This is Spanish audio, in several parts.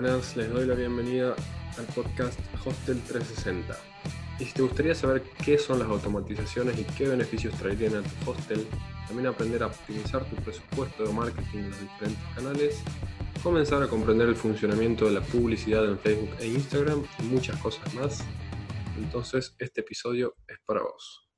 buenas, les doy la bienvenida al podcast Hostel 360. Y si te gustaría saber qué son las automatizaciones y qué beneficios traerían a tu hostel, también aprender a optimizar tu presupuesto de marketing en los diferentes canales, comenzar a comprender el funcionamiento de la publicidad en Facebook e Instagram y muchas cosas más, entonces este episodio es para vos.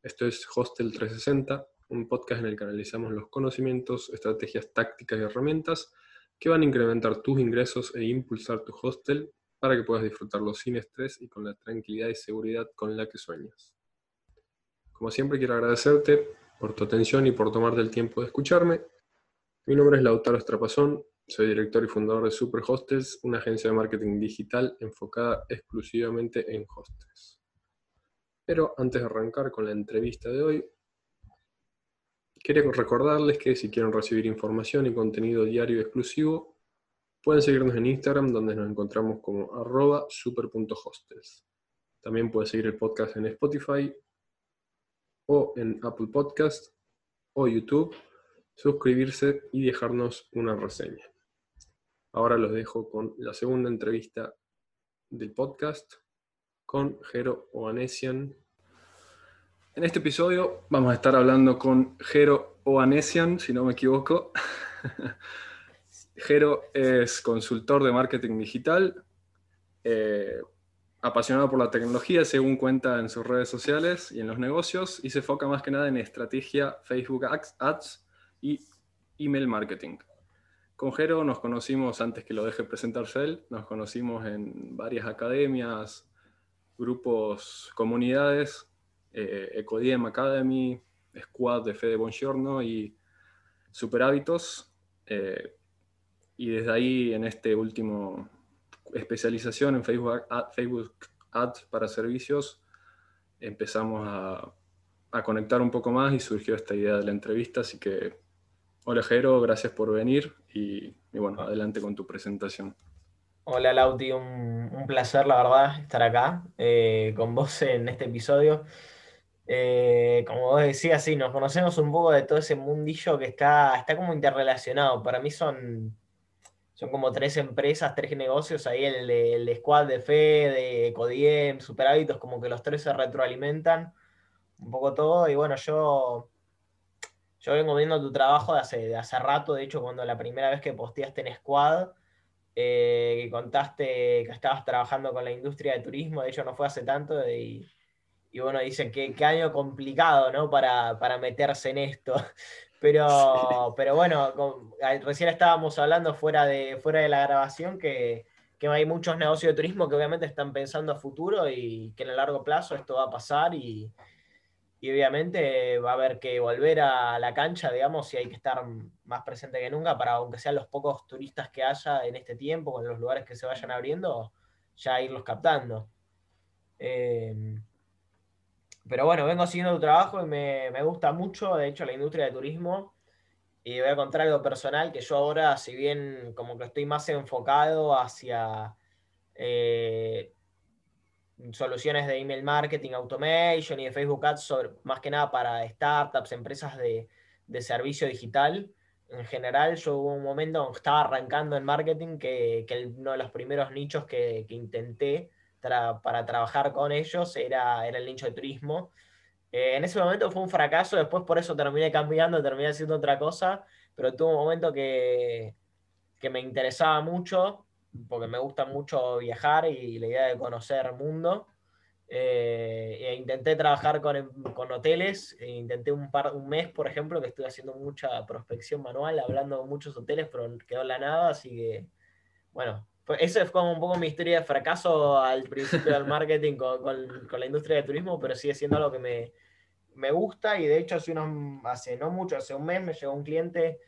Esto es Hostel 360, un podcast en el que analizamos los conocimientos, estrategias tácticas y herramientas que van a incrementar tus ingresos e impulsar tu hostel para que puedas disfrutarlo sin estrés y con la tranquilidad y seguridad con la que sueñas. Como siempre quiero agradecerte por tu atención y por tomarte el tiempo de escucharme. Mi nombre es Lautaro Estrapazón, soy director y fundador de Super Hostels, una agencia de marketing digital enfocada exclusivamente en hostels. Pero antes de arrancar con la entrevista de hoy, Quería recordarles que si quieren recibir información y contenido diario exclusivo, pueden seguirnos en Instagram donde nos encontramos como arroba. También pueden seguir el podcast en Spotify o en Apple Podcast o YouTube, suscribirse y dejarnos una reseña. Ahora los dejo con la segunda entrevista del podcast con Jero Oanesian, en este episodio vamos a estar hablando con Jero Oanesian, si no me equivoco. Jero es consultor de marketing digital, eh, apasionado por la tecnología, según cuenta en sus redes sociales y en los negocios, y se enfoca más que nada en estrategia Facebook Ads y email marketing. Con Jero nos conocimos, antes que lo deje presentarse él, nos conocimos en varias academias, grupos, comunidades eh, Ecodiem Academy, Squad de Fede Bongiorno y Super Hábitos. Eh, y desde ahí, en este último especialización en Facebook, Ads para servicios, empezamos a, conectar un poco más y surgió esta idea de la entrevista. Así que, hola Jero, gracias por venir y, bueno, adelante con tu presentación. Hola Lauti, un, placer la verdad estar acá eh, con vos en este episodio. Eh, como vos decías, sí, nos conocemos un poco de todo ese mundillo que está, está como interrelacionado. Para mí son, son como tres empresas, tres negocios, ahí el de, el Squad de Fe, de Codiem, Super Hábitos, como que los tres se retroalimentan un poco todo. Y bueno, yo, yo vengo viendo tu trabajo de hace, de hace rato, de hecho, cuando la primera vez que posteaste en Squad, eh, que contaste que estabas trabajando con la industria de turismo, de hecho no fue hace tanto, y y bueno, dicen que qué año complicado, ¿no? Para, meterse en esto. Pero, pero bueno, recién estábamos hablando fuera de, fuera de la grabación que, hay muchos negocios de turismo que obviamente están pensando a futuro y que en el largo plazo esto va a pasar y, obviamente va a haber que volver a la cancha, digamos, y hay que estar más presente que nunca para, aunque sean los pocos turistas que haya en este tiempo, con los lugares que se vayan abriendo, ya irlos captando. Eh, pero bueno, vengo siguiendo tu trabajo y me, gusta mucho, de hecho, la industria de turismo. Y voy a contar algo personal, que yo ahora, si bien como que estoy más enfocado hacia eh, soluciones de email marketing, automation y de Facebook Ads, más que nada para startups, empresas de, servicio digital, en general, yo hubo un momento donde estaba arrancando en marketing que, uno de los primeros nichos que, que intenté para, trabajar con ellos era, era el nicho de turismo. Eh, en ese momento fue un fracaso, después por eso terminé cambiando, terminé haciendo otra cosa, pero tuvo un momento que, que me interesaba mucho, porque me gusta mucho viajar y la idea de conocer mundo. Eh, e intenté trabajar con, con hoteles, e intenté un, par, un mes, por ejemplo, que estuve haciendo mucha prospección manual, hablando con muchos hoteles, pero quedó en la nada, así que, bueno, esa es como un poco mi historia de fracaso al principio del marketing con, con, la industria de turismo, pero sigue siendo algo que me, me gusta y de hecho hace, unos, hace no mucho, hace un mes me llegó un cliente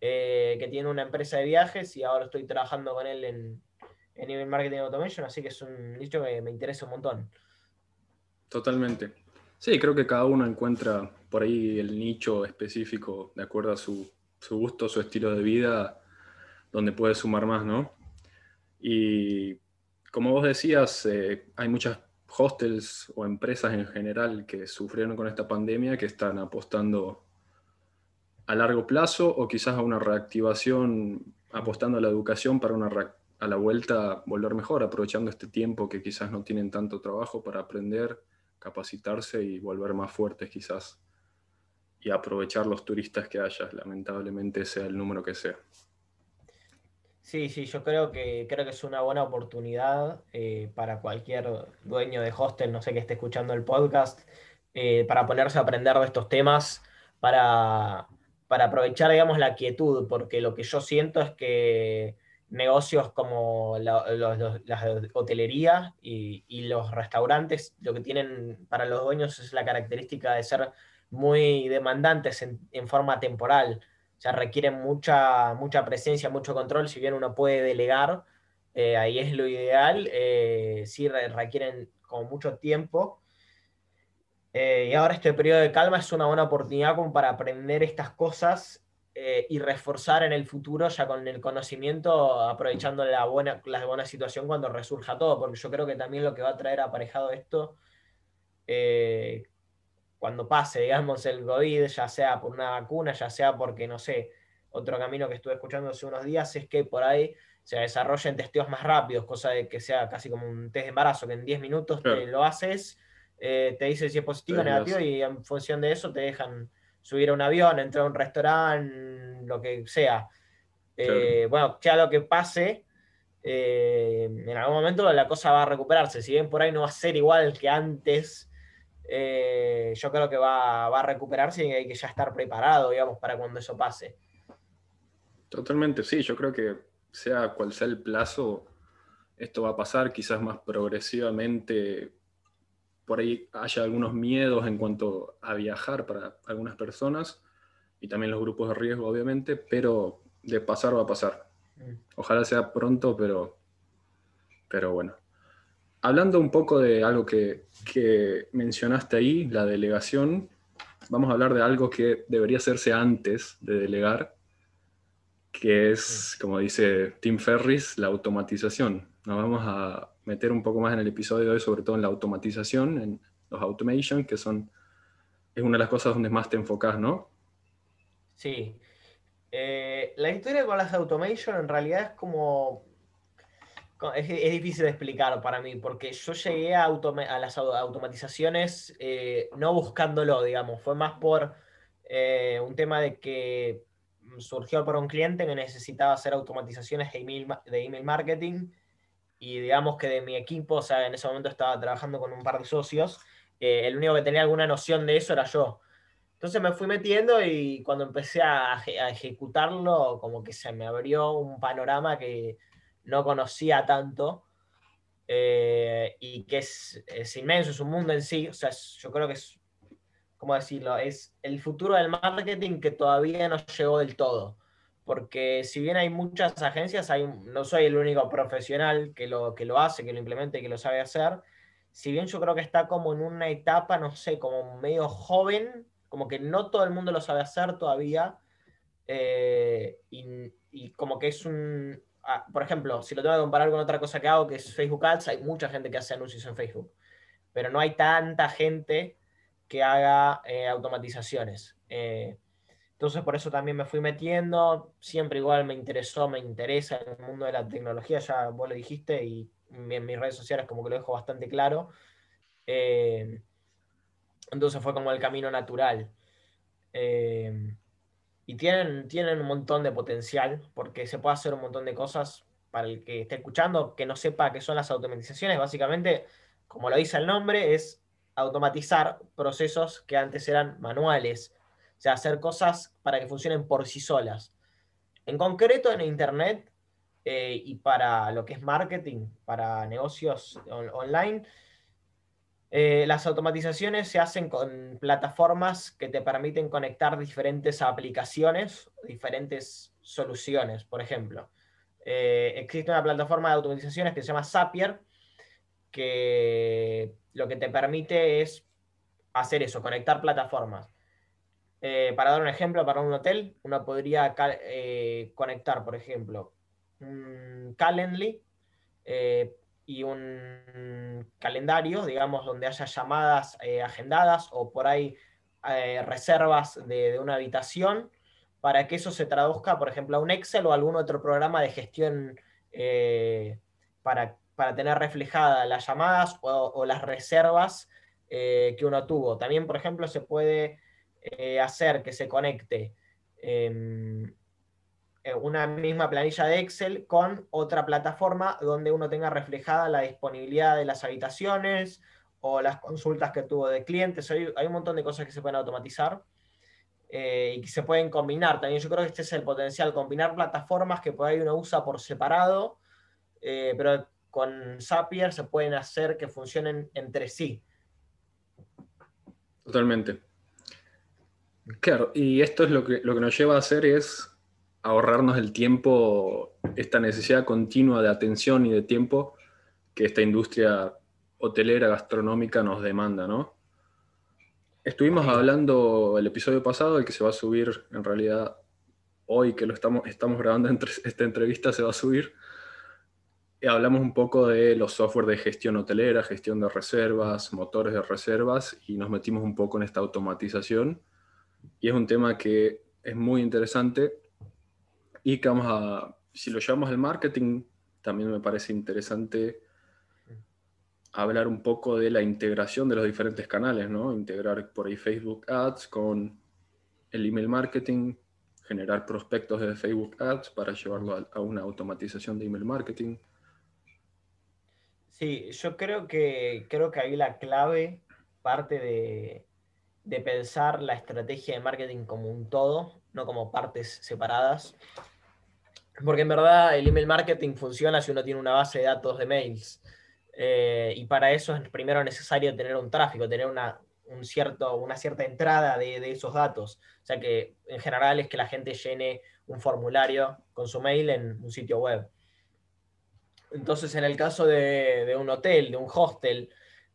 eh, que tiene una empresa de viajes y ahora estoy trabajando con él en, en email marketing automation, así que es un nicho que me interesa un montón. Totalmente. Sí, creo que cada uno encuentra por ahí el nicho específico de acuerdo a su, su gusto, su estilo de vida, donde puede sumar más, ¿no? Y como vos decías, eh, hay muchas hostels o empresas en general que sufrieron con esta pandemia que están apostando a largo plazo o quizás a una reactivación, apostando a la educación para una a la vuelta volver mejor, aprovechando este tiempo que quizás no tienen tanto trabajo para aprender, capacitarse y volver más fuertes quizás y aprovechar los turistas que haya, lamentablemente sea el número que sea. Sí, sí, yo creo que, creo que es una buena oportunidad eh, para cualquier dueño de hostel, no sé, que esté escuchando el podcast, eh, para ponerse a aprender de estos temas, para, para aprovechar, digamos, la quietud, porque lo que yo siento es que negocios como la, hotelería y, y, los restaurantes, lo que tienen para los dueños es la característica de ser muy demandantes en, en forma temporal sea, requieren mucha, mucha presencia, mucho control, si bien uno puede delegar, eh, ahí es lo ideal, eh, sí requieren como mucho tiempo. Eh, y ahora este periodo de calma es una buena oportunidad como para aprender estas cosas y reforzar en el futuro ya con el conocimiento, aprovechando la buena, la buena situación cuando resurja todo, porque yo creo que también lo que va a traer aparejado esto cuando pase, digamos, el COVID, ya sea por una vacuna, ya sea porque, no sé, otro camino que estuve escuchando hace unos días es que por ahí se desarrollen testeos más rápidos, cosa de que sea casi como un test de embarazo, que en 10 minutos te lo haces, eh, te dice si es positivo o negativo y en función de eso te dejan subir a un avión, entrar a un restaurante, lo que sea. Eh, bueno, ya lo que pase, eh, en algún momento la cosa va a recuperarse, si bien por ahí no va a ser igual que antes, eh, yo creo que va, a recuperarse y hay que ya estar preparado, digamos, para cuando eso pase. Totalmente, sí, yo creo que sea cual sea el plazo, esto va a pasar quizás más progresivamente. Por ahí haya algunos miedos en cuanto a viajar para algunas personas y también los grupos de riesgo, obviamente, pero de pasar va a pasar. Mm. Ojalá sea pronto, pero, pero bueno. Hablando un poco de algo que, mencionaste ahí, la delegación, vamos a hablar de algo que debería hacerse antes de delegar, que es, como dice Tim Ferris, la automatización. Nos vamos a meter un poco más en el episodio de hoy, sobre todo en la automatización, en los automation, que son, es una de las cosas donde más te enfocas, ¿no? Sí. Eh, la historia con las automation en realidad es como es, difícil de explicar para mí, porque yo llegué a, a las automatizaciones eh, no buscándolo, digamos, fue más por eh, un tema de que surgió por un cliente que necesitaba hacer automatizaciones de email, de email marketing y digamos que de mi equipo, o sea, en ese momento estaba trabajando con un par de socios, eh, el único que tenía alguna noción de eso era yo. Entonces me fui metiendo y cuando empecé a, a ejecutarlo, como que se me abrió un panorama que, no conocía tanto eh, y que es, inmenso, es un mundo en sí, o sea, yo creo que es, ¿cómo decirlo? Es el futuro del marketing que todavía no llegó del todo, porque si bien hay muchas agencias, hay, no soy el único profesional que lo, que lo hace, que lo implementa y que lo sabe hacer, si bien yo creo que está como en una etapa, no sé, como medio joven, como que no todo el mundo lo sabe hacer todavía, eh, y como que es un, por ejemplo, si lo tengo que comparar con otra cosa que hago, que es Facebook Ads, hay mucha gente que hace anuncios en Facebook, pero no hay tanta gente que haga eh, automatizaciones. Eh, entonces, por eso también me fui metiendo, siempre igual me interesó, me interesa el mundo de la tecnología, ya vos lo dijiste, y en mis redes sociales como que lo dejo bastante claro. Eh, entonces fue como el camino natural. Y tienen, tienen un montón de potencial porque se puede hacer un montón de cosas para el que esté escuchando, que no sepa qué son las automatizaciones. Básicamente, como lo dice el nombre, es automatizar procesos que antes eran manuales. O sea, hacer cosas para que funcionen por sí solas. En concreto, en Internet eh, y para lo que es marketing, para negocios online, eh, las automatizaciones se hacen con plataformas que te permiten conectar diferentes aplicaciones, diferentes soluciones. Por ejemplo, eh, existe una plataforma de automatizaciones que se llama Zapier, que lo que te permite es hacer eso, conectar plataformas. Eh, para dar un ejemplo, para un hotel, uno podría conectar, por ejemplo, Calendly y un calendario, digamos, donde haya llamadas eh, agendadas o por ahí eh, reservas de, una habitación, para que eso se traduzca, por ejemplo, a un Excel o algún otro programa de gestión eh, para, tener reflejadas las llamadas o, las reservas que uno tuvo. También, por ejemplo, se puede hacer que se conecte em, una misma planilla de Excel con otra plataforma donde uno tenga reflejada la disponibilidad de las habitaciones o las consultas que tuvo de clientes. Hay, un montón de cosas que se pueden automatizar eh, y que se pueden combinar. También yo creo que este es el potencial, combinar plataformas que por uno usa por separado, eh, pero con Zapier se pueden hacer que funcionen entre sí. Totalmente. Claro, y esto es lo que, lo que nos lleva a hacer es ahorrarnos el tiempo, esta necesidad continua de atención y de tiempo que esta industria hotelera gastronómica nos demanda, ¿no? Estuvimos hablando el episodio pasado, el que se va a subir en realidad hoy que lo estamos, estamos grabando esta entrevista se va a subir. Y hablamos un poco de los software de gestión hotelera, gestión de reservas, motores de reservas y nos metimos un poco en esta automatización. Y es un tema que es muy interesante y que vamos a, si lo llevamos al marketing, también me parece interesante hablar un poco de la integración de los diferentes canales, ¿no? Integrar por ahí Facebook Ads con el email marketing, generar prospectos de Facebook Ads para llevarlo a, una automatización de email marketing. Sí, yo creo que, creo que ahí la clave parte de, de pensar la estrategia de marketing como un todo, no como partes separadas. Porque en verdad el email marketing funciona si uno tiene una base de datos de mails. Eh, y para eso es primero necesario tener un tráfico, tener una, un cierto, una cierta entrada de, esos datos. O sea que en general es que la gente llene un formulario con su mail en un sitio web. Entonces, en el caso de, un hotel, de un hostel,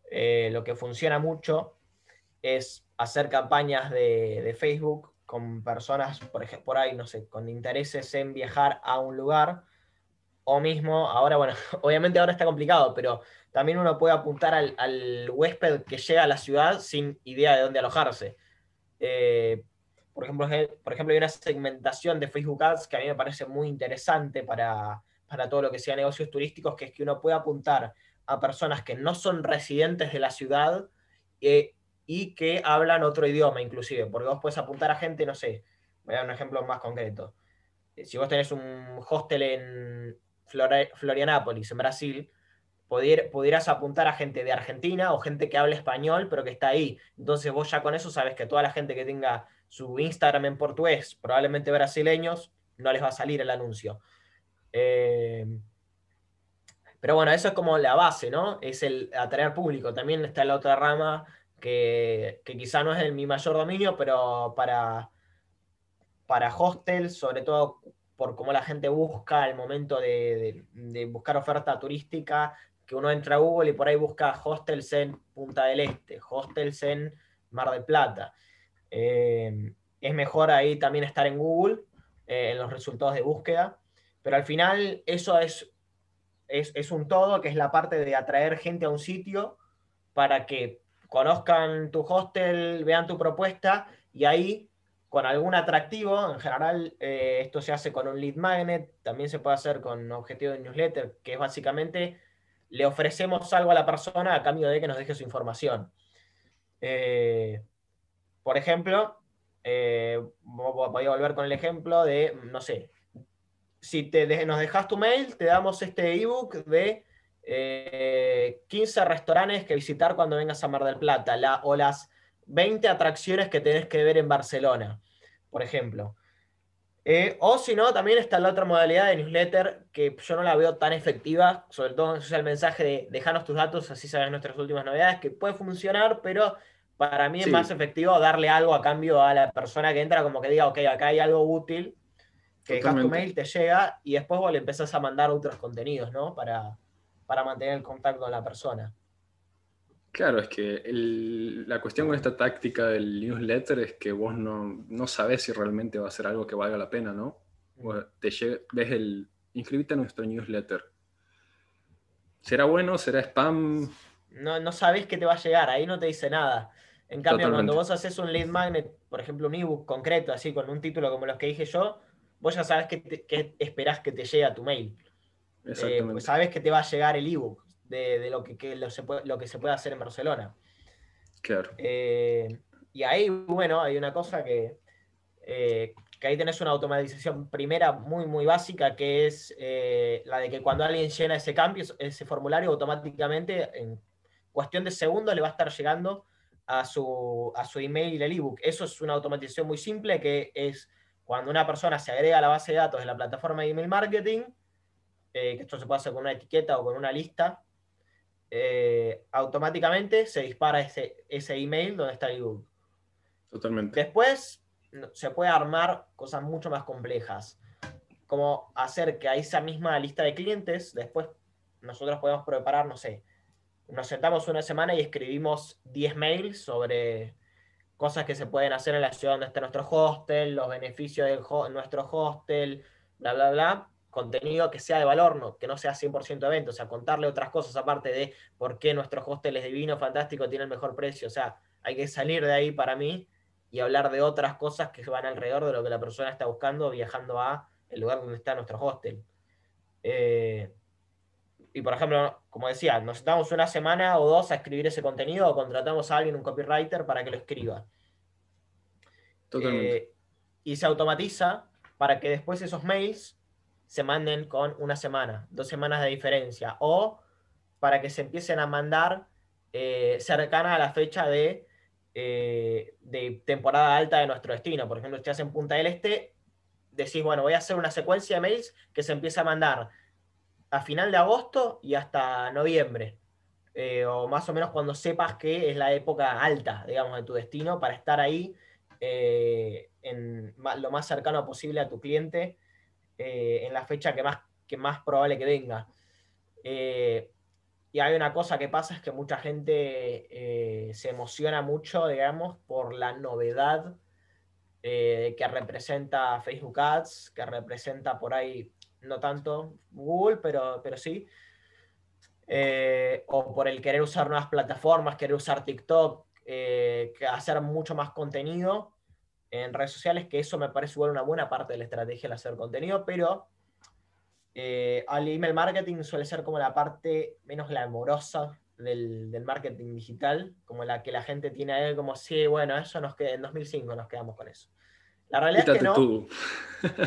eh, lo que funciona mucho es hacer campañas de Facebook con personas, por ejemplo, por ahí, no sé, con intereses en viajar a un lugar, o mismo, ahora, bueno, obviamente ahora está complicado, pero también uno puede apuntar al, huésped que llega a la ciudad sin idea de dónde alojarse. Eh, por, ejemplo, por ejemplo, hay una segmentación de Facebook Ads que a mí me parece muy interesante para, todo lo que sea negocios turísticos, que es que uno puede apuntar a personas que no son residentes de la ciudad eh, y que hablan otro idioma inclusive, porque vos puedes apuntar a gente, no sé, voy a dar un ejemplo más concreto. Eh, si vos tenés un hostel en Florianápolis, en Brasil, pudieras apuntar a gente de Argentina o gente que hable español, pero que está ahí. Entonces vos ya con eso sabes que toda la gente que tenga su Instagram en portugués, probablemente brasileños, no les va a salir el anuncio. Eh, pero bueno, eso es como la base, ¿no? Es el atraer público. También está la otra rama que, quizá no es mi mayor dominio, pero para, para hostels, sobre todo por cómo la gente busca al momento de, buscar oferta turística, que uno entra a Google y por ahí busca hostels en Punta del Este, hostels en Mar del Plata. Eh, es mejor ahí también estar en Google, eh, en los resultados de búsqueda, pero al final eso es, es, es un todo, que es la parte de atraer gente a un sitio para que conozcan tu hostel, vean tu propuesta y ahí con algún atractivo, en general eh, esto se hace con un lead magnet, también se puede hacer con objetivo de newsletter, que es básicamente le ofrecemos algo a la persona a cambio de que nos deje su información. Eh, por ejemplo, eh, voy a volver con el ejemplo de, no sé, si te nos dejas tu mail, te damos este ebook de 15 eh, restaurantes que visitar cuando vengas a Mar del Plata, la, o las 20 atracciones que tenés que ver en Barcelona, por ejemplo. Eh, o si no, también está la otra modalidad de newsletter que yo no la veo tan efectiva, sobre todo en el mensaje de dejanos tus datos, así sabes nuestras últimas novedades, que puede funcionar, pero para mí es más efectivo darle algo a cambio a la persona que entra, como que diga, ok, acá hay algo útil, que dejas tu mail, te llega, y después vos le empezás a mandar otros contenidos, ¿no? Para, para mantener el contacto con la persona. Claro, es que la cuestión con esta táctica del newsletter es que vos no, no sabés si realmente va a ser algo que valga la pena, ¿no? te ves el, inscribite a nuestro newsletter. ¿Será bueno? ¿Será spam? No, no sabés que te va a llegar, ahí no te dice nada. En cambio, cuando vos haces un lead magnet, por ejemplo, un ebook concreto, así con un título como los que dije yo, vos ya sabes que, que esperás que te llegue a tu mail. Eh, pues sabes que te va a llegar el ebook de, lo, que, lo, se puede, lo, que se puede hacer en Barcelona. Claro. Eh, y ahí, bueno, hay una cosa que, eh, que ahí tenés una automatización primera muy, muy básica, que es la de que cuando alguien llena ese cambio, ese formulario, automáticamente, en cuestión de segundos, le va a estar llegando a su, a su email el ebook. Eso es una automatización muy simple, que es cuando una persona se agrega a la base de datos de la plataforma de email marketing, eh, que esto se puede hacer con una etiqueta o con una lista, eh, automáticamente se dispara ese, ese email donde está el ebook. Totalmente. Después se puede armar cosas mucho más complejas, como hacer que a esa misma lista de clientes, después nosotros podemos preparar, no sé, nos sentamos una semana y escribimos 10 mails sobre cosas que se pueden hacer en la ciudad donde está nuestro hostel, los beneficios de nuestro hostel, bla, bla, bla contenido que sea de valor, no, que no sea 100% evento, o sea, contarle otras cosas aparte de por qué nuestro hostel es divino, fantástico, tiene el mejor precio, o sea, hay que salir de ahí para mí y hablar de otras cosas que van alrededor de lo que la persona está buscando viajando a el lugar donde está nuestro hostel. Eh, y por ejemplo, como decía, nos sentamos una semana o dos a escribir ese contenido o contratamos a alguien, un copywriter, para que lo escriba. Totalmente. Eh, y se automatiza para que después esos mails se manden con una semana, dos semanas de diferencia, o para que se empiecen a mandar eh, cercana a la fecha de, eh, de temporada alta de nuestro destino. Por ejemplo, si estás en Punta del Este, decís, bueno, voy a hacer una secuencia de mails que se empieza a mandar a final de agosto y hasta noviembre. Eh, o más o menos cuando sepas que es la época alta, digamos, de tu destino, para estar ahí en lo más cercano posible a tu cliente eh, en la fecha que más, que más probable que venga. Eh, y hay una cosa que pasa es que mucha gente eh, se emociona mucho, digamos, por la novedad que representa Facebook Ads, que representa por ahí, no tanto Google, pero, pero sí. o por el querer usar nuevas plataformas, querer usar TikTok, hacer mucho más contenido en redes sociales, que eso me parece igual una buena parte de la estrategia el hacer contenido, pero eh, al email marketing suele ser como la parte menos glamorosa del, del, marketing digital, como la que la gente tiene ahí como, sí, bueno, eso nos queda, en 2005 nos quedamos con eso. La realidad es que no.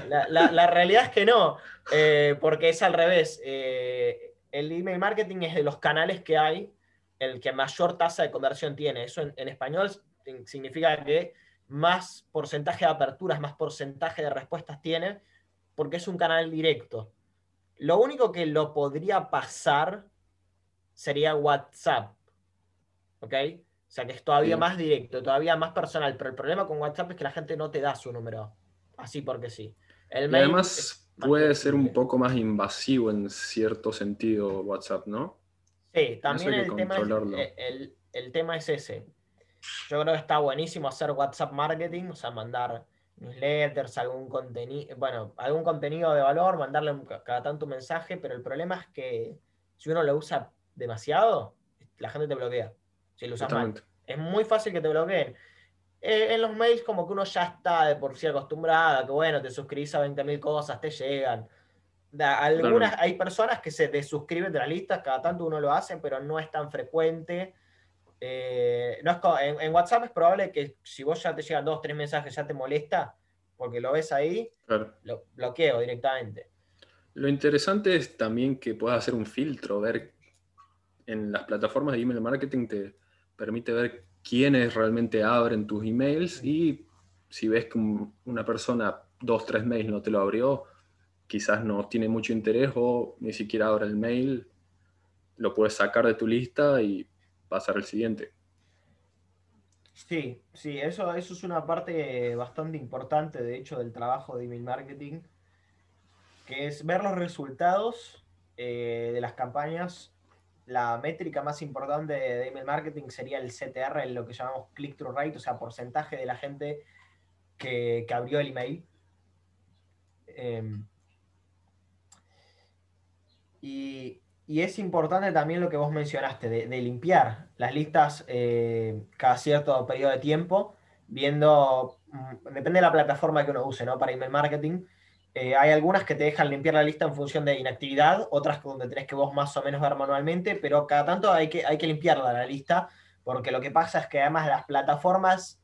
La, la, realidad es que no, eh, porque es al revés. Eh, el email marketing es de los canales que hay el que mayor tasa de conversión tiene. Eso en español significa que más porcentaje de aperturas, más porcentaje de respuestas tiene, porque es un canal directo. Lo único que lo podría pasar sería WhatsApp. ¿Ok? O sea que es todavía más directo, todavía más personal. Pero el problema con WhatsApp es que la gente no te da su número. Así porque sí. El además puede ser un poco más invasivo en cierto sentido WhatsApp, ¿no? Sí, también el tema, es, el tema es ese yo creo que está buenísimo hacer WhatsApp marketing, o sea, mandar newsletters, algún contenido, bueno, algún contenido de valor, mandarle cada tanto un mensaje, pero el problema es que si uno lo usa demasiado, la gente te bloquea. Si lo usas mal. Es muy fácil que te bloqueen. Eh, en los mails como que uno ya está de por sí acostumbrado, que bueno, te suscribís a 20.000 cosas, te llegan. algunas, hay personas que se desuscriben de las listas, cada tanto uno lo hace, pero no es tan frecuente. Eh, no en, WhatsApp es probable que si vos ya te llegan dos, tres mensajes, ya te molesta, porque lo ves ahí, lo bloqueo directamente. Lo interesante es también que puedas hacer un filtro, ver en las plataformas de email marketing te permite ver quiénes realmente abren tus emails y si ves que una persona dos, tres mails no te lo abrió, quizás no tiene mucho interés o ni siquiera abre el mail, lo puedes sacar de tu lista y pasar al siguiente. Sí, sí, eso, eso es una parte bastante importante, de hecho, del trabajo de email marketing, que es ver los resultados eh, de las campañas. La métrica más importante de, email marketing sería el CTR, lo que llamamos click-through rate, o sea, porcentaje de la gente que, abrió el email. Em, y y es importante también lo que vos mencionaste, de, limpiar las listas eh, cada cierto periodo de tiempo, viendo, mm, depende de la plataforma que uno use, ¿no? Para email marketing, Eh, hay algunas que te dejan limpiar la lista en función de inactividad, otras donde tenés que vos más o menos ver manualmente, pero cada tanto hay que, hay que limpiarla la lista, porque lo que pasa es que además las plataformas,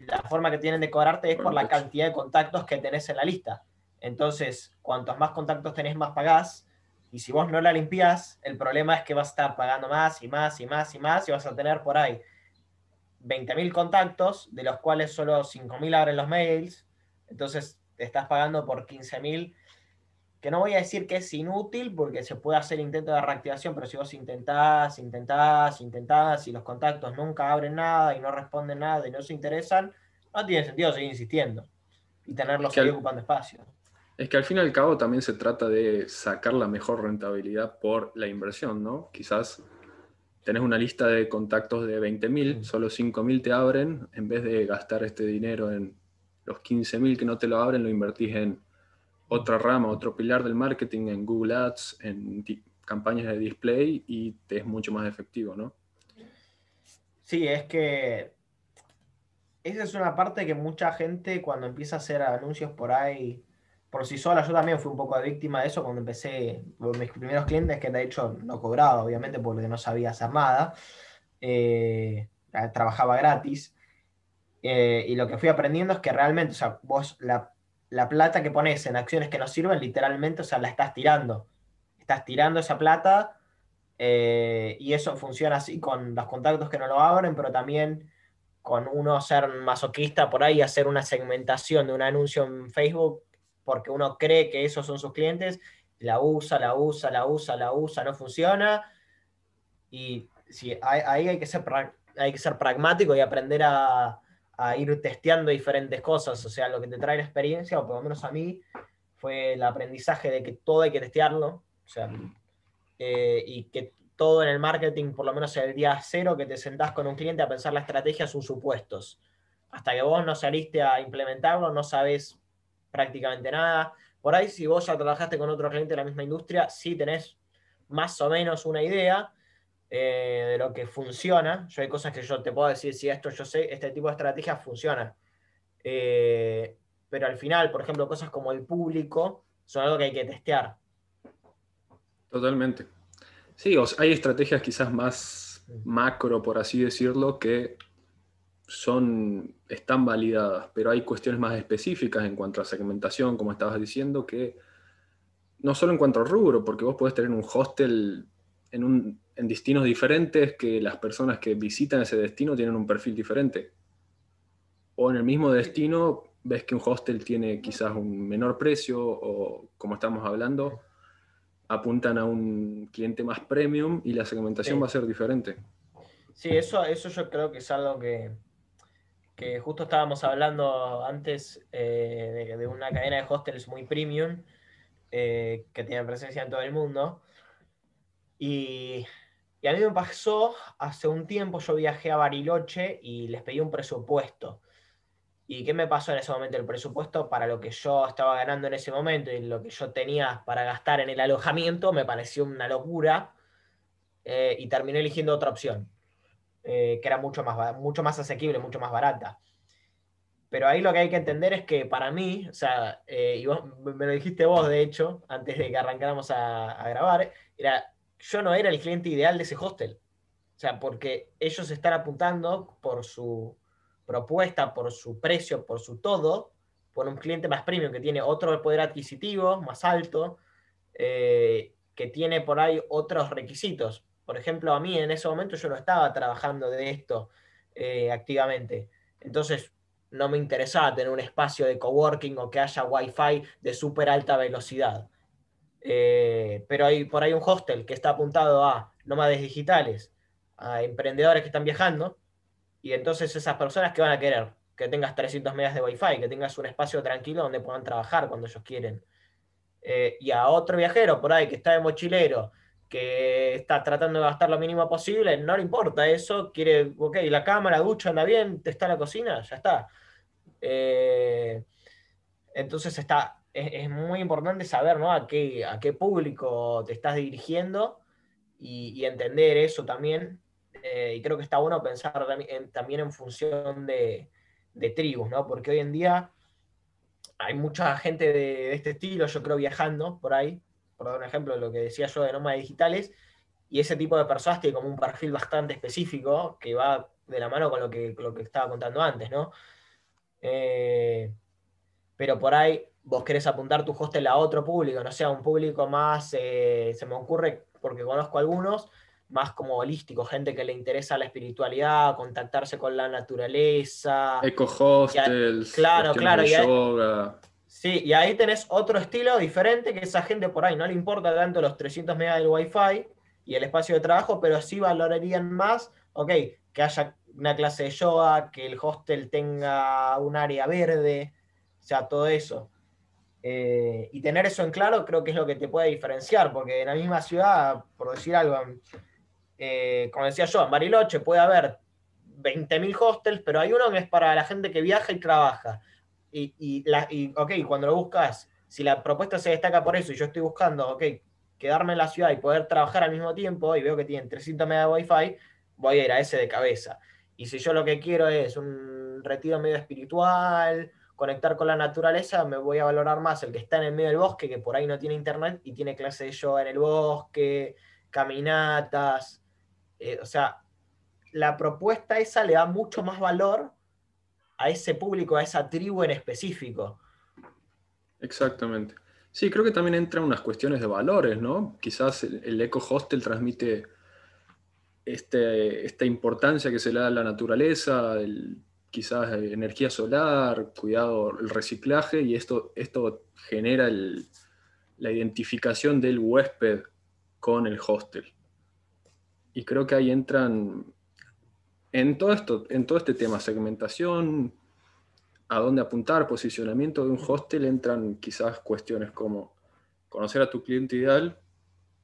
la forma que tienen de cobrarte es por la cantidad de contactos que tenés en la lista. Entonces, cuantos más contactos tenés, más pagás. Y si vos no la limpiás, el problema es que vas a estar pagando más y más y más y más y vas a tener por ahí 20.000 contactos, de los cuales solo 5.000 abren los mails. Entonces, te estás pagando por 15.000, que no voy a decir que es inútil porque se puede hacer intento de reactivación, pero si vos intentás, intentás, intentás y los contactos nunca abren nada y no responden nada y no se interesan, no tiene sentido seguir insistiendo y tenerlos ahí ocupando espacio. Es que al fin y al cabo también se trata de sacar la mejor rentabilidad por la inversión, ¿no? Quizás tenés una lista de contactos de 20.000, mm. solo 5.000 te abren, en vez de gastar este dinero en los 15.000 que no te lo abren, lo invertís en otra rama, otro pilar del marketing, en Google Ads, en campañas de display y te es mucho más efectivo, ¿no? Sí, es que esa es una parte que mucha gente cuando empieza a hacer anuncios por ahí por sí sola, yo también fui un poco de víctima de eso cuando empecé, mis primeros clientes que de hecho no cobraba, obviamente, porque no sabía hacer nada, eh, trabajaba gratis, eh, y lo que fui aprendiendo es que realmente, o sea, vos la, plata que pones en acciones que no sirven, literalmente, o sea, la estás tirando. Estás tirando esa plata eh, y eso funciona así con los contactos que no lo abren, pero también con uno ser masoquista por ahí, hacer una segmentación de un anuncio en Facebook porque uno cree que esos son sus clientes, la usa, la usa, la usa, la usa, no funciona. Y sí, ahí hay que ser, hay que ser pragmático y aprender a, a ir testeando diferentes cosas. O sea, lo que te trae la experiencia, o por lo menos a mí, fue el aprendizaje de que todo hay que testearlo. O sea, eh, y que todo en el marketing, por lo menos el día cero que te sentás con un cliente a pensar la estrategia, son supuestos. Hasta que vos no saliste a implementarlo, no sabes prácticamente nada. Por ahí, si vos ya trabajaste con otro cliente de la misma industria, sí tenés más o menos una idea, eh, de lo que funciona. Yo hay cosas que yo te puedo decir, si esto yo sé, este tipo de estrategias funciona. Eh, pero al final, por ejemplo, cosas como el público son algo que hay que testear. Totalmente. Sí, hay estrategias quizás más macro, por así decirlo, que son, están validadas, pero hay cuestiones más específicas en cuanto a segmentación, como estabas diciendo, que no solo en cuanto al rubro, porque vos podés tener un hostel en, un, en destinos diferentes que las personas que visitan ese destino tienen un perfil diferente. O en el mismo destino ves que un hostel tiene quizás un menor precio o, como estamos hablando, apuntan a un cliente más premium y la segmentación va a ser diferente. Sí, eso, eso yo creo que es algo que, que justo estábamos hablando antes eh, de, una cadena de hostels muy premium eh, que tiene presencia en todo el mundo. Y, a mí me pasó, hace un tiempo yo viajé a Bariloche y les pedí un presupuesto. ¿Y qué me pasó en ese momento? El presupuesto para lo que yo estaba ganando en ese momento y lo que yo tenía para gastar en el alojamiento me pareció una locura eh, y terminé eligiendo otra opción, eh, que era mucho más, mucho más asequible, mucho más barata. Pero ahí lo que hay que entender es que para mí, o sea, eh, y me lo dijiste vos, de hecho, antes de que arrancáramos a, a grabar, era yo no era el cliente ideal de ese hostel. O sea, porque ellos están apuntando por su propuesta, por su precio, por su todo, por un cliente más premium que tiene otro poder adquisitivo más alto, eh, que tiene por ahí otros requisitos. Por ejemplo, a mí en ese momento yo no estaba trabajando de esto eh, activamente. Entonces, no me interesaba tener un espacio de coworking o que haya wifi de súper alta velocidad. Eh, pero hay por ahí un hostel que está apuntado a nómades digitales, a emprendedores que están viajando, y entonces esas personas que van a querer que tengas 300 megas de wifi, que tengas un espacio tranquilo donde puedan trabajar cuando ellos quieren. Eh, y a otro viajero por ahí que está de mochilero, que está tratando de gastar lo mínimo posible, no le importa eso, quiere, ok, la cámara, ducha, anda bien, te está la cocina, ya está. Eh, entonces está, es, muy importante saber ¿no? a, qué, a qué público te estás dirigiendo y, entender eso también. Eh, y creo que está bueno pensar también en, función de, tribus, ¿no? porque hoy en día hay mucha gente de, este estilo, yo creo, viajando por ahí, por dar un ejemplo de lo que decía yo de nómadas digitales, y ese tipo de personas tiene como un perfil bastante específico que va de la mano con lo que, lo que estaba contando antes, ¿no? Eh, pero por ahí vos querés apuntar tu hostel a otro público, no sea un público más, eh, se me ocurre porque conozco algunos, más como holístico, gente que le interesa la espiritualidad, contactarse con la naturaleza. Eco hostels, claro, claro, y yoga. Sí, y ahí tenés otro estilo diferente que esa gente por ahí no le importa tanto los 300 megas del wifi y el espacio de trabajo, pero sí valorarían más, ok, que haya una clase de yoga, que el hostel tenga un área verde, o sea, todo eso. Eh, y tener eso en claro creo que es lo que te puede diferenciar, porque en la misma ciudad, por decir algo, eh, como decía yo, en Bariloche puede haber 20.000 hostels, pero hay uno que es para la gente que viaja y trabaja. Y, y, la, y, ok, cuando lo buscas, si la propuesta se destaca por eso y yo estoy buscando, ok, quedarme en la ciudad y poder trabajar al mismo tiempo y veo que tienen 300 megas de wifi, voy a ir a ese de cabeza. Y si yo lo que quiero es un retiro medio espiritual, conectar con la naturaleza, me voy a valorar más el que está en el medio del bosque, que por ahí no tiene internet y tiene clase de yoga en el bosque, caminatas, eh, o sea, la propuesta esa le da mucho más valor a ese público, a esa tribu en específico. Exactamente. Sí, creo que también entran unas cuestiones de valores, ¿no? Quizás el, eco hostel transmite este, esta importancia que se le da a la naturaleza, quizás energía solar, cuidado, el reciclaje, y esto, esto genera la identificación del huésped con el hostel. Y creo que ahí entran en todo esto, en todo este tema, segmentación, a dónde apuntar, posicionamiento de un hostel, entran quizás cuestiones como conocer a tu cliente ideal,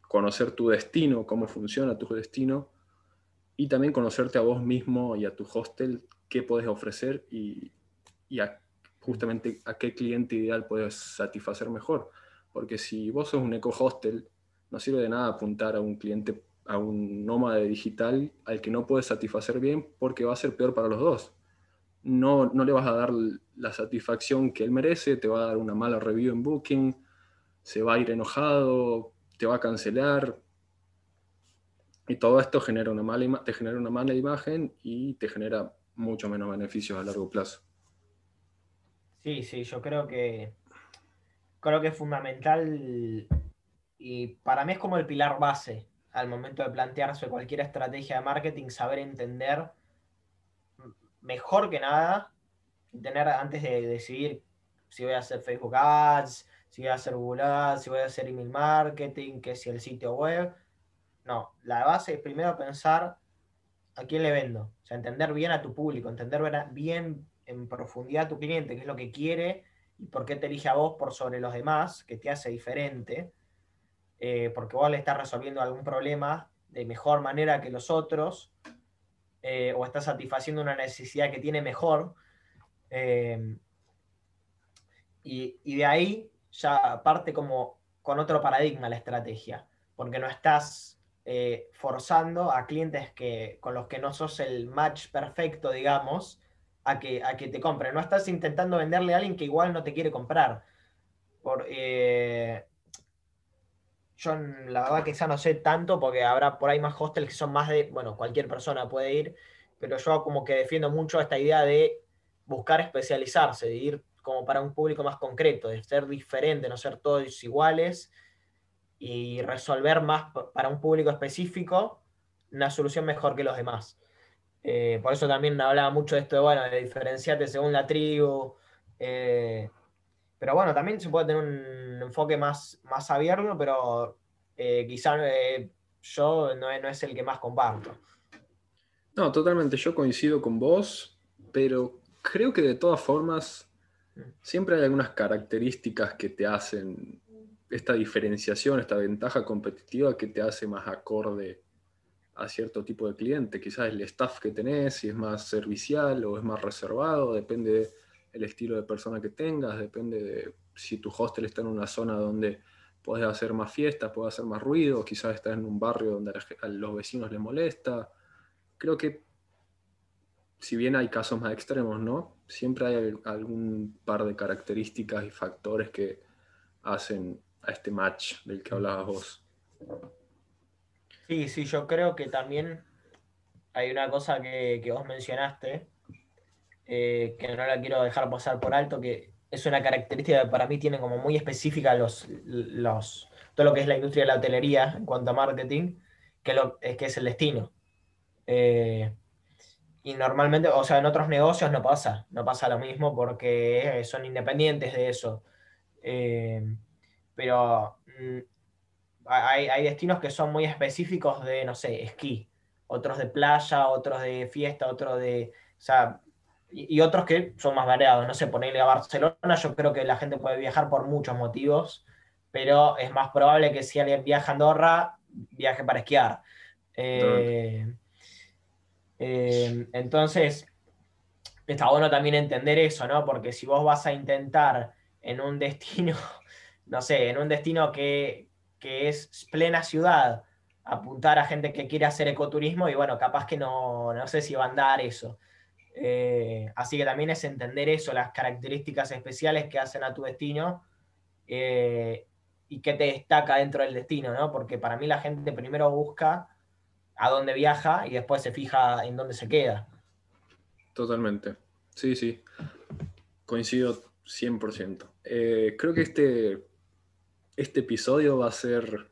conocer tu destino, cómo funciona tu destino, y también conocerte a vos mismo y a tu hostel, qué puedes ofrecer y, justamente a qué cliente ideal puedes satisfacer mejor. Porque si vos sos un eco hostel, no sirve de nada apuntar a un cliente a un nómada digital al que no puedes satisfacer bien porque va a ser peor para los dos. No, no le vas a dar la satisfacción que él merece, te va a dar una mala review en Booking, se va a ir enojado, te va a cancelar. Y todo esto genera una mala te genera una mala imagen y te genera mucho menos beneficios a largo plazo. Sí, sí, yo creo que creo que es fundamental y para mí es como el pilar base al momento de plantearse cualquier estrategia de marketing, saber entender mejor que nada, tener antes de decidir si voy a hacer Facebook Ads, si voy a hacer Google Ads, si voy a hacer email marketing, que si el sitio web. No, la base es primero pensar a quién le vendo, o sea, entender bien a tu público, entender bien en profundidad a tu cliente, qué es lo que quiere y por qué te elige a vos por sobre los demás, que te hace diferente. Eh, porque vos le estás resolviendo algún problema de mejor manera que los otros, eh, o estás satisfaciendo una necesidad que tiene mejor. Eh, y, de ahí ya parte como con otro paradigma la estrategia, porque no estás forzando a clientes que, con los que no sos el match perfecto, digamos, a que, a que te compren. No estás intentando venderle a alguien que igual no te quiere comprar. Por, yo la verdad que ya no sé tanto porque habrá por ahí más hostels que son más de, bueno, cualquier persona puede ir, pero yo como que defiendo mucho esta idea de buscar especializarse, de ir como para un público más concreto, de ser diferente, no ser todos iguales y resolver más para un público específico una solución mejor que los demás. Eh, por eso también hablaba mucho de esto de, bueno, de diferenciarte según la tribu. Eh, pero bueno, también se puede tener un enfoque más, más abierto, pero eh, quizá eh, yo no, no, es el que más comparto. No, totalmente, yo coincido con vos, pero creo que de todas formas siempre hay algunas características que te hacen esta diferenciación, esta ventaja competitiva que te hace más acorde a cierto tipo de cliente. Quizás el staff que tenés, si es más servicial o es más reservado, depende de el estilo de persona que tengas, depende de si tu hostel está en una zona donde puedes hacer más fiestas, puedes hacer más ruido, quizás estás en un barrio donde a los vecinos les molesta. Creo que si bien hay casos más extremos, ¿no? Siempre hay algún par de características y factores que hacen a este match del que hablabas vos. Sí, sí, yo creo que también hay una cosa que, vos mencionaste, eh, que no la quiero dejar pasar por alto, que es una característica que para mí tiene como muy específica los, los, todo lo que es la industria de la hotelería en cuanto a marketing, que, lo, es, que es el destino. Eh, y normalmente, o sea, en otros negocios no pasa, no pasa lo mismo porque son independientes de eso. Eh, pero mm, hay, destinos que son muy específicos de, no sé, esquí, otros de playa, otros de fiesta, otros de, o sea, y, otros que son más variados. No sé, ponerle a Barcelona, yo creo que la gente puede viajar por muchos motivos, pero es más probable que si alguien viaja a Andorra, viaje para esquiar. Eh, eh, entonces, está bueno también entender eso, ¿no? Porque si vos vas a intentar en un destino, no sé, en un destino que, es plena ciudad, apuntar a gente que quiere hacer ecoturismo y bueno, capaz que no, no sé si va a andar eso. Eh, así que también es entender eso, las características especiales que hacen a tu destino eh, y qué te destaca dentro del destino, ¿no? Porque para mí la gente primero busca a dónde viaja y después se fija en dónde se queda. Totalmente. Sí, sí. Coincido 100%. Eh, creo que este, este episodio va a ser...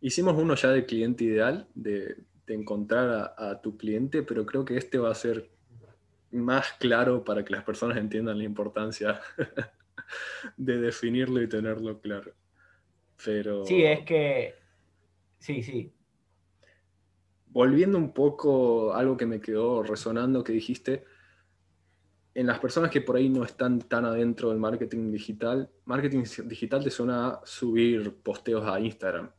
Hicimos uno ya de cliente ideal, de, encontrar a, tu cliente, pero creo que este va a ser más claro para que las personas entiendan la importancia de definirlo y tenerlo claro. Pero... Sí, es que... Sí, sí volviendo un poco a algo que me quedó resonando que dijiste, en las personas que por ahí no están tan adentro del marketing digital, marketing digital te suena a subir posteos a Instagram,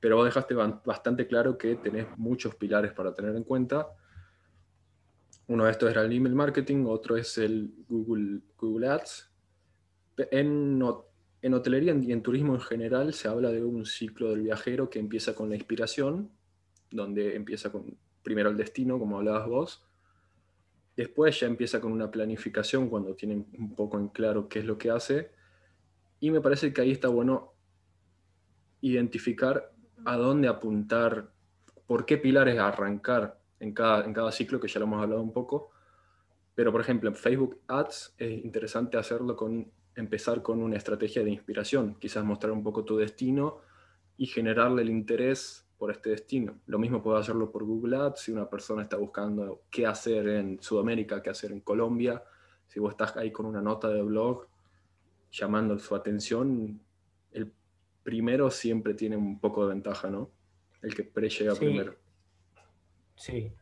pero vos dejaste bastante claro que tenés muchos pilares para tener en cuenta. Uno de estos era el email marketing, otro es el Google, Google Ads. En, en hotelería y en turismo en general se habla de un ciclo del viajero que empieza con la inspiración, donde empieza con primero el destino, como hablabas vos. Después ya empieza con una planificación cuando tienen un poco en claro qué es lo que hace. Y me parece que ahí está bueno identificar a dónde apuntar, por qué pilares arrancar en cada, en cada ciclo, que ya lo hemos hablado un poco. Pero, por ejemplo, en Facebook Ads es interesante hacerlo con empezar con una estrategia de inspiración, quizás mostrar un poco tu destino y generarle el interés por este destino. Lo mismo puede hacerlo por Google Ads si una persona está buscando qué hacer en Sudamérica, qué hacer en Colombia. Si vos estás ahí con una nota de blog llamando su atención, el primero siempre tiene un poco de ventaja, ¿no? El que pre llega primero. Sí.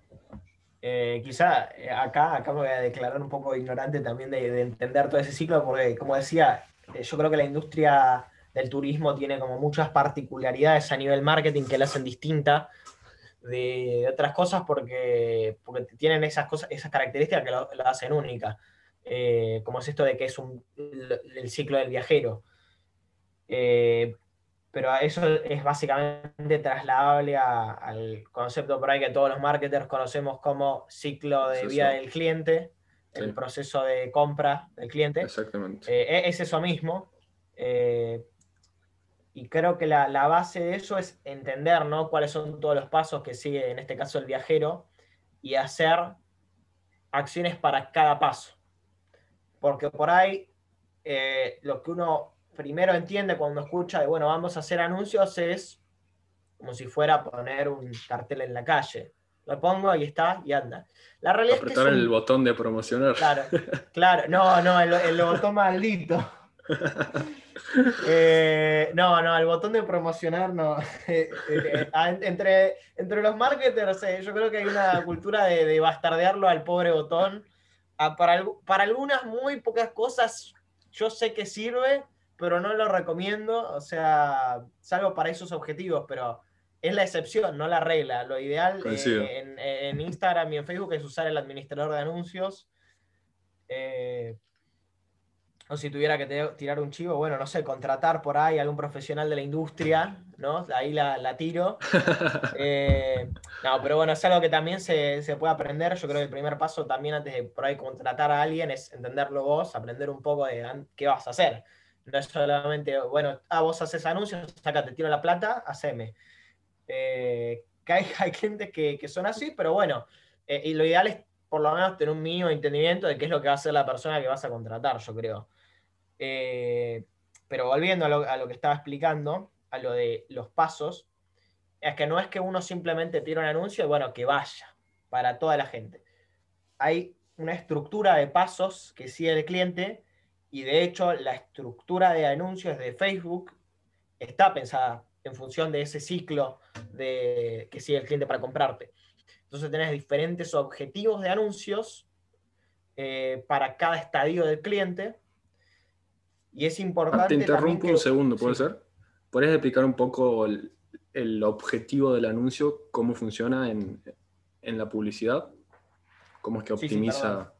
Eh, quizá eh, acá, acá me voy a declarar un poco ignorante también de, de entender todo ese ciclo, porque como decía, eh, yo creo que la industria del turismo tiene como muchas particularidades a nivel marketing que la hacen distinta de, otras cosas porque, porque tienen esas, cosas, esas características que lo, hacen única. Como es esto de que es un, el, ciclo del viajero. Pero eso es básicamente trasladable al concepto por ahí que todos los marketers conocemos como ciclo de vida del cliente, el proceso de compra del cliente. Exactamente. Eh, es eso mismo. Y creo que la, base de eso es entender ¿no? cuáles son todos los pasos que sigue, en este caso, el viajero, y hacer acciones para cada paso. Porque por ahí eh, lo que uno primero entiende cuando escucha de, bueno, vamos a hacer anuncios es como si fuera poner un cartel en la calle. Lo pongo, ahí está, y anda. La realidad Apretar es que el botón de promocionar. Claro, claro. No, no, el, el botón maldito. Eh, no, no, el botón de promocionar no. Eh, eh, entre, entre los marketers, yo creo que hay una cultura de, bastardearlo al pobre botón. Ah, para, para algunas muy pocas cosas yo sé que sirve, pero no lo recomiendo. O sea, salvo para esos objetivos, pero es la excepción, no la regla. Lo ideal en, en, Instagram y en Facebook es usar el administrador de anuncios. o si tuviera que tirar un chivo, bueno, no sé, contratar por ahí a algún profesional de la industria, ¿no? Ahí la, tiro. Eh, no, pero bueno, es algo que también se, puede aprender. Yo creo que el primer paso también antes de por ahí contratar a alguien es entenderlo vos, aprender un poco de qué vas a hacer. No es solamente, bueno, ah, vos haces anuncios, saca, te tiro la plata, haceme. Eh, que hay, hay gente que, que, son así, pero bueno, eh, y lo ideal es por lo menos tener un mínimo entendimiento de qué es lo que va a hacer la persona que vas a contratar, yo creo. Eh, pero volviendo a lo, que estaba explicando, a lo de los pasos, es que no es que uno simplemente tire un anuncio y bueno, que vaya para toda la gente. Hay una estructura de pasos que sigue el cliente y de hecho la estructura de anuncios de Facebook está pensada en función de ese ciclo de, que sigue el cliente para comprarte. Entonces tenés diferentes objetivos de anuncios eh, para cada estadio del cliente y es importante. Te interrumpo un segundo, ¿puede ser? ¿Podrías explicar un poco el, objetivo del anuncio, cómo funciona en, la publicidad? ¿Cómo es que optimiza?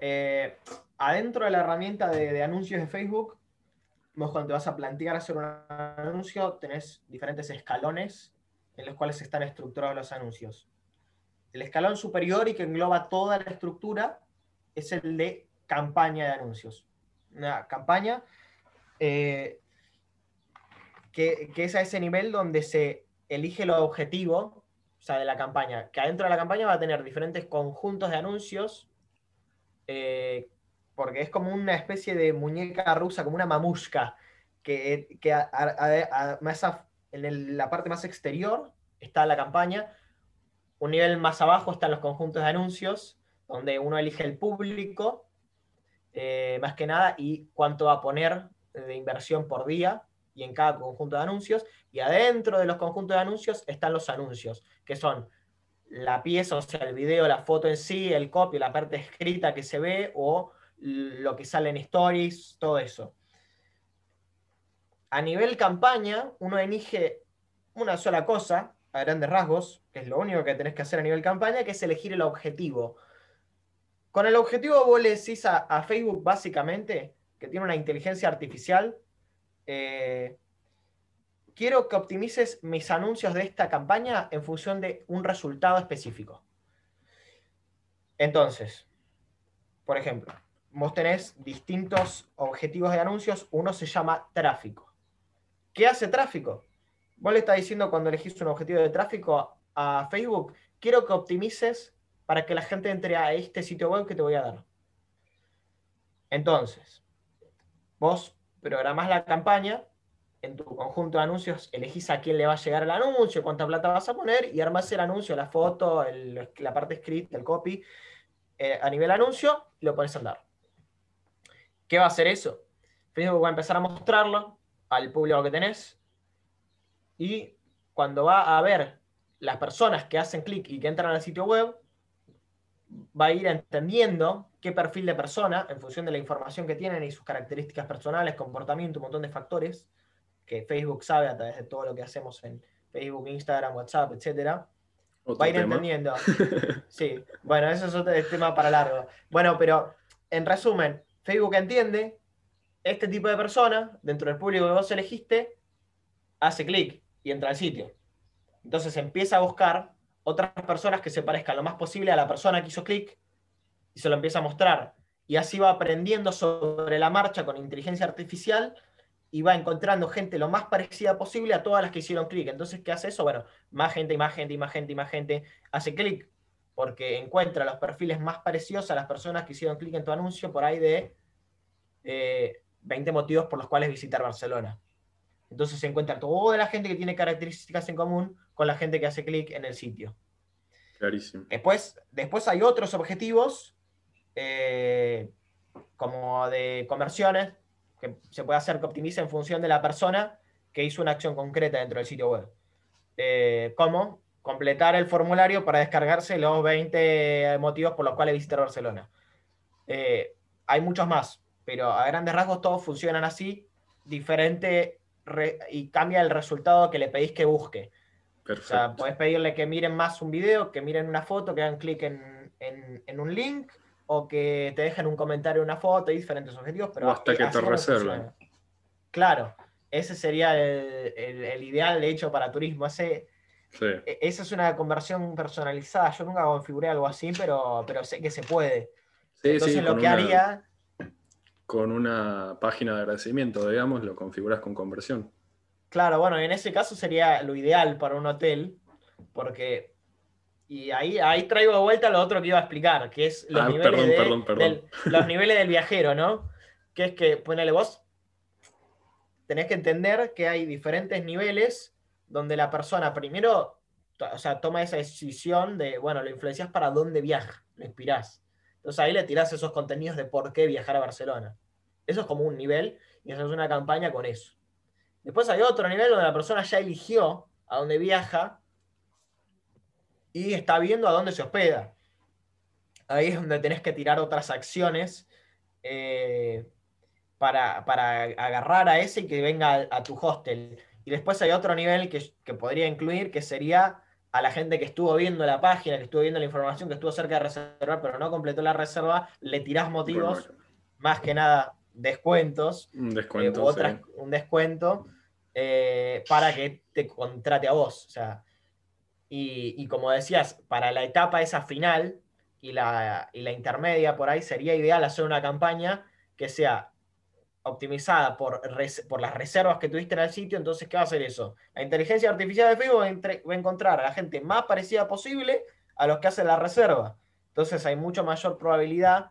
Eh, adentro de la herramienta de, anuncios de Facebook, cuando te vas a plantear hacer un anuncio, tenés diferentes escalones en los cuales están estructurados los anuncios. El escalón superior y que engloba toda la estructura es el de campaña de anuncios una campaña eh, que, es a ese nivel donde se elige el objetivo, de la campaña, que adentro de la campaña va a tener diferentes conjuntos de anuncios, eh, porque es como una especie de muñeca rusa, como una mamushka, que, en la parte más exterior está la campaña, un nivel más abajo están los conjuntos de anuncios, donde uno elige el público eh, más que nada, y cuánto va a poner de inversión por día y en cada conjunto de anuncios. Y adentro de los conjuntos de anuncios están los anuncios, que son la pieza, o sea, el video, la foto en sí, el copy, la parte escrita que se ve o lo que sale en stories, todo eso. A nivel campaña, uno elige una sola cosa, a grandes rasgos, que es lo único que tenés que hacer a nivel campaña, que es elegir el objetivo. Con el objetivo vos le decís a, Facebook básicamente que tiene una inteligencia artificial. Eh, quiero que optimices mis anuncios de esta campaña en función de un resultado específico. Entonces, por ejemplo, vos tenés distintos objetivos de anuncios. Uno se llama tráfico. ¿Qué hace tráfico? Vos le estás diciendo cuando elegís un objetivo de tráfico a Facebook, quiero que optimices para que la gente entre a este sitio web que te voy a dar. Entonces, vos programás la campaña, en tu conjunto de anuncios elegís a quién le va a llegar el anuncio, cuánta plata vas a poner y armás el anuncio, la foto, la parte script, el copy, eh, a nivel anuncio y lo pones a andar. ¿Qué va a hacer eso? Facebook va a empezar a mostrarlo al público que tenés y cuando va a ver las personas que hacen clic y que entran al sitio web, va a ir entendiendo qué perfil de persona, en función de la información que tienen y sus características personales, comportamiento, un montón de factores que Facebook sabe a través de todo lo que hacemos en Facebook, Instagram, WhatsApp, etc. va a ir entendiendo. Sí, bueno, eso es otro tema para largo. Bueno, pero en resumen, Facebook entiende este tipo de persona, dentro del público que vos elegiste, hace clic y entra al sitio. Entonces empieza a buscar otras personas que se parezcan lo más posible a la persona que hizo clic y se lo empieza a mostrar. Y así va aprendiendo sobre la marcha con inteligencia artificial y va encontrando gente lo más parecida posible a todas las que hicieron clic. Entonces, ¿qué hace eso? Bueno, más gente y más gente y más gente y más gente hace clic porque encuentra los perfiles más parecidos a las personas que hicieron clic en tu anuncio por ahí de 20 eh, motivos por los cuales visitar Barcelona. Entonces se encuentra toda la gente que tiene características en común con la gente que hace clic en el sitio. Clarísimo. Después, después hay otros objetivos, eh, como de conversiones, que se puede hacer que optimice en función de la persona que hizo una acción concreta dentro del sitio web. Eh, como completar el formulario para descargarse los 20 motivos por los cuales visitar Barcelona. Eh, hay muchos más, pero a grandes rasgos todos funcionan así, diferente y cambia el resultado que le pedís que busque. Perfecto. O sea, podés pedirle que miren más un video, que miren una foto, que hagan clic en, un link o que te dejen un comentario, una foto, hay diferentes objetivos, pero o hasta que te reserven. Claro, ese sería el, ideal de hecho para turismo. E, Esa es una conversión personalizada. Yo nunca configuré algo así, pero, pero sé que se puede. Entonces lo que haría... Con una página de agradecimiento, digamos, lo configuras con conversión. Claro, bueno, en ese caso sería lo ideal para un hotel, porque y ahí, ahí traigo de vuelta lo otro que iba a explicar, que es los, ah, niveles, Del, los niveles del viajero, ¿no? Que es que, ponele vos, tenés que entender que hay diferentes niveles donde la persona primero, o sea, toma esa decisión de, bueno, lo influencias para dónde viaja, lo inspirás. Entonces ahí le tirás esos contenidos de por qué viajar a Barcelona. Eso es como un nivel y eso es una campaña con eso. Después hay otro nivel donde la persona ya eligió a dónde viaja y está viendo a dónde se hospeda. Ahí es donde tenés que tirar otras acciones eh, para, agarrar a ese y que venga a, tu hostel. Y después hay otro nivel que, podría incluir, que sería a la gente que estuvo viendo la página, que estuvo viendo la información, que estuvo cerca de reservar, pero no completó la reserva, le tirás motivos, más que nada descuentos, un descuento, eh, un descuento eh, para que te contrate a vos. O sea, y, como decías, para la etapa esa final y la, intermedia por ahí sería ideal hacer una campaña que sea optimizada por, por las reservas que tuviste en el sitio. Entonces, ¿qué va a hacer eso? La inteligencia artificial de Facebook va a encontrar a la gente más parecida posible a los que hacen la reserva. Entonces hay mucho mayor probabilidad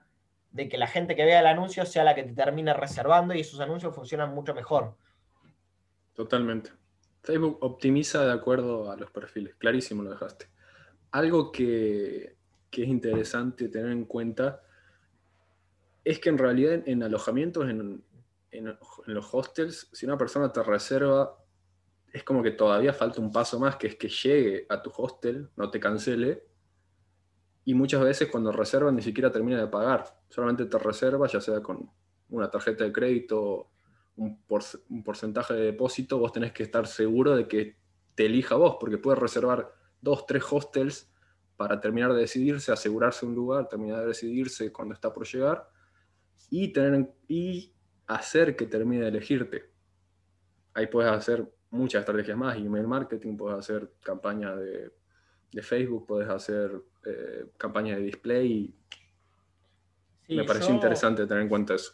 de que la gente que vea el anuncio sea la que te termine reservando y esos anuncios funcionan mucho mejor. Totalmente. Facebook optimiza de acuerdo a los perfiles, clarísimo lo dejaste. Algo que, es interesante tener en cuenta es que en realidad en, alojamientos, en, los hostels, si una persona te reserva, es como que todavía falta un paso más, que es que llegue a tu hostel, no te cancele, y muchas veces cuando reservan ni siquiera termina de pagar, solamente te reserva, ya sea con una tarjeta de crédito un, porcentaje de depósito, vos tenés que estar seguro de que te elija vos, porque puedes reservar dos, tres hostels para terminar de decidirse, asegurarse un lugar, terminar de decidirse cuando está por llegar y, tener, y hacer que termine de elegirte. Ahí puedes hacer muchas estrategias más, email marketing, puedes hacer campaña de, Facebook, puedes hacer eh, campaña de display. Me pareció interesante tener en cuenta eso.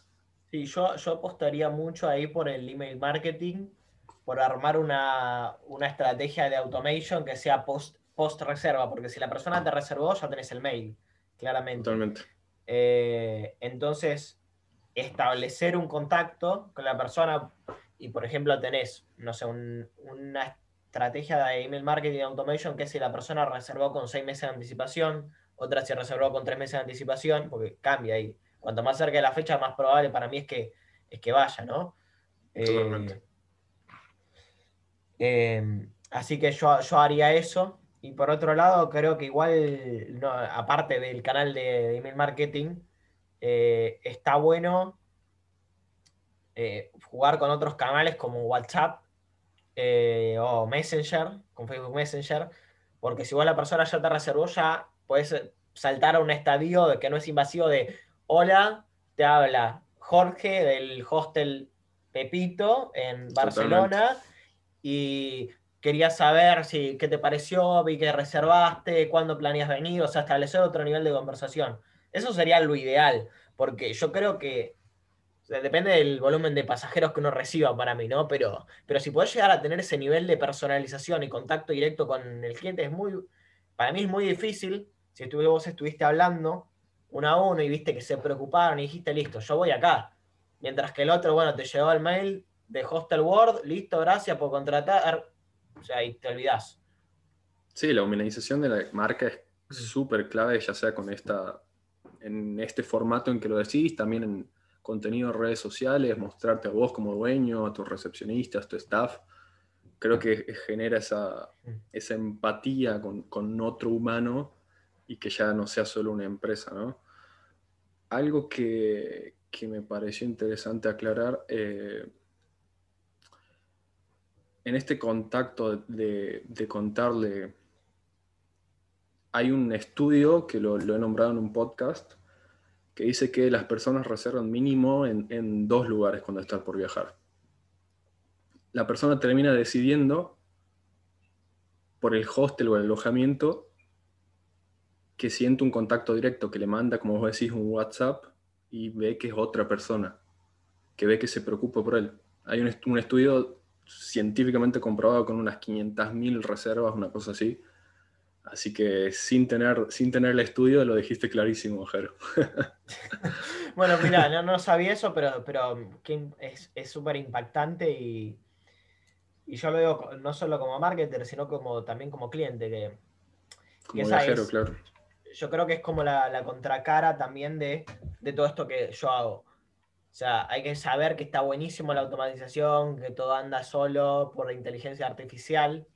Sí, yo, yo apostaría mucho ahí por el email marketing, por armar una, estrategia de automation que sea post, post reserva, porque si la persona te reservó, ya tenés el mail, claramente. Totalmente. Eh, entonces, establecer un contacto con la persona y, por ejemplo, tenés, no sé, una estrategia de email marketing automation que si la persona reservó con seis meses de anticipación, otra si reservó con tres meses de anticipación, porque cambia ahí cuanto más cerca de la fecha, más probable para mí es que, es que vaya, ¿no? Eh, eh, así que yo, yo, haría eso. Y por otro lado, creo que igual, aparte del canal de, email marketing, eh, está bueno jugar con otros canales como WhatsApp o Messenger, con Facebook Messenger, porque si vos la persona ya te reservó, ya puedes saltar a un estadio de que no es invasivo de Hola, te habla Jorge del hostel Pepito en Barcelona y quería saber si qué te pareció, vi que reservaste, cuándo planeas venir, o sea, establecer otro nivel de conversación. Eso sería lo ideal, porque yo creo que depende del volumen de pasajeros que uno reciba para mí, ¿no? Pero, pero si podés llegar a tener ese nivel de personalización y contacto directo con el cliente, es muy, para mí es muy difícil. Si tú, vos estuviste hablando uno a uno y viste que se preocuparon y dijiste, listo, yo voy acá. Mientras que el otro, bueno, te llegó el mail de Hostel World, listo, gracias por contratar. O sea, ahí te olvidás. Sí, la humanización de la marca es súper clave, ya sea con esta, en este formato en que lo decís, también en contenido en redes sociales, mostrarte a vos como dueño, a tus recepcionistas, a tu staff. Creo que genera esa, esa empatía con, con otro humano y que ya no sea solo una empresa, ¿no? Algo que, me pareció interesante aclarar, eh, en este contacto de, contarle, hay un estudio que lo, he nombrado en un podcast, que dice que las personas reservan mínimo en, dos lugares cuando están por viajar. La persona termina decidiendo por el hostel o el alojamiento que siente un contacto directo, que le manda, como vos decís, un WhatsApp y ve que es otra persona, que ve que se preocupa por él. Hay un, un estudio científicamente comprobado con unas 500.000 reservas, una cosa así. Así que sin tener, sin tener el estudio lo dijiste clarísimo, Jero. bueno, mira, no, no, sabía eso, pero, pero es súper impactante y, y, yo lo veo no solo como marketer, sino como, también como cliente. Que, como viajero, claro. Yo creo que es como la, la contracara también de, de todo esto que yo hago. O sea, hay que saber que está buenísimo la automatización, que todo anda solo por la inteligencia artificial,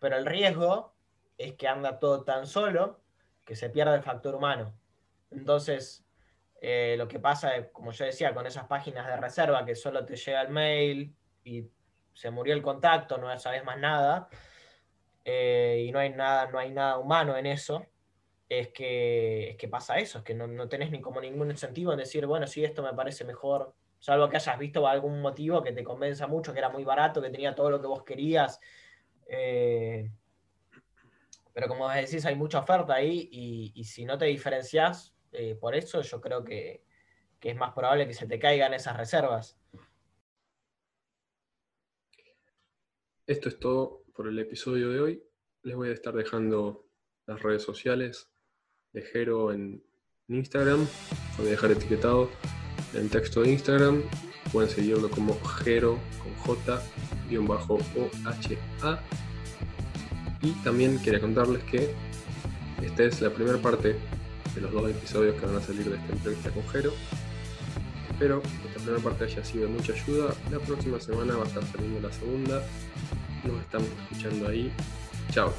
pero el riesgo es que anda todo tan solo que se pierde el factor humano. Entonces, eh, lo que pasa, como yo decía, con esas páginas de reserva que solo te llega el mail y se murió el contacto, no sabes más nada, eh, y no hay nada, no hay nada humano en eso, es que, que pasa eso, es que no, no, tenés ni como ningún incentivo en decir, bueno, sí, esto me parece mejor, salvo que hayas visto algún motivo que te convenza mucho, que era muy barato, que tenía todo lo que vos querías. Eh, pero como decís, hay mucha oferta ahí y, si no te diferencias eh, por eso, yo creo que, es más probable que se te caigan esas reservas. Esto es todo por el episodio de hoy. Les voy a estar dejando las redes sociales de Jero en, Instagram. Lo voy a dejar etiquetado en el texto de Instagram. Pueden seguirlo como Jero con J bajo OHA. Y también quería contarles que esta es la primera parte de los dos episodios que van a salir de esta entrevista con Jero. Espero que esta primera parte haya sido de mucha ayuda. La próxima semana va a estar saliendo la segunda. Nos estamos escuchando ahí. Chao.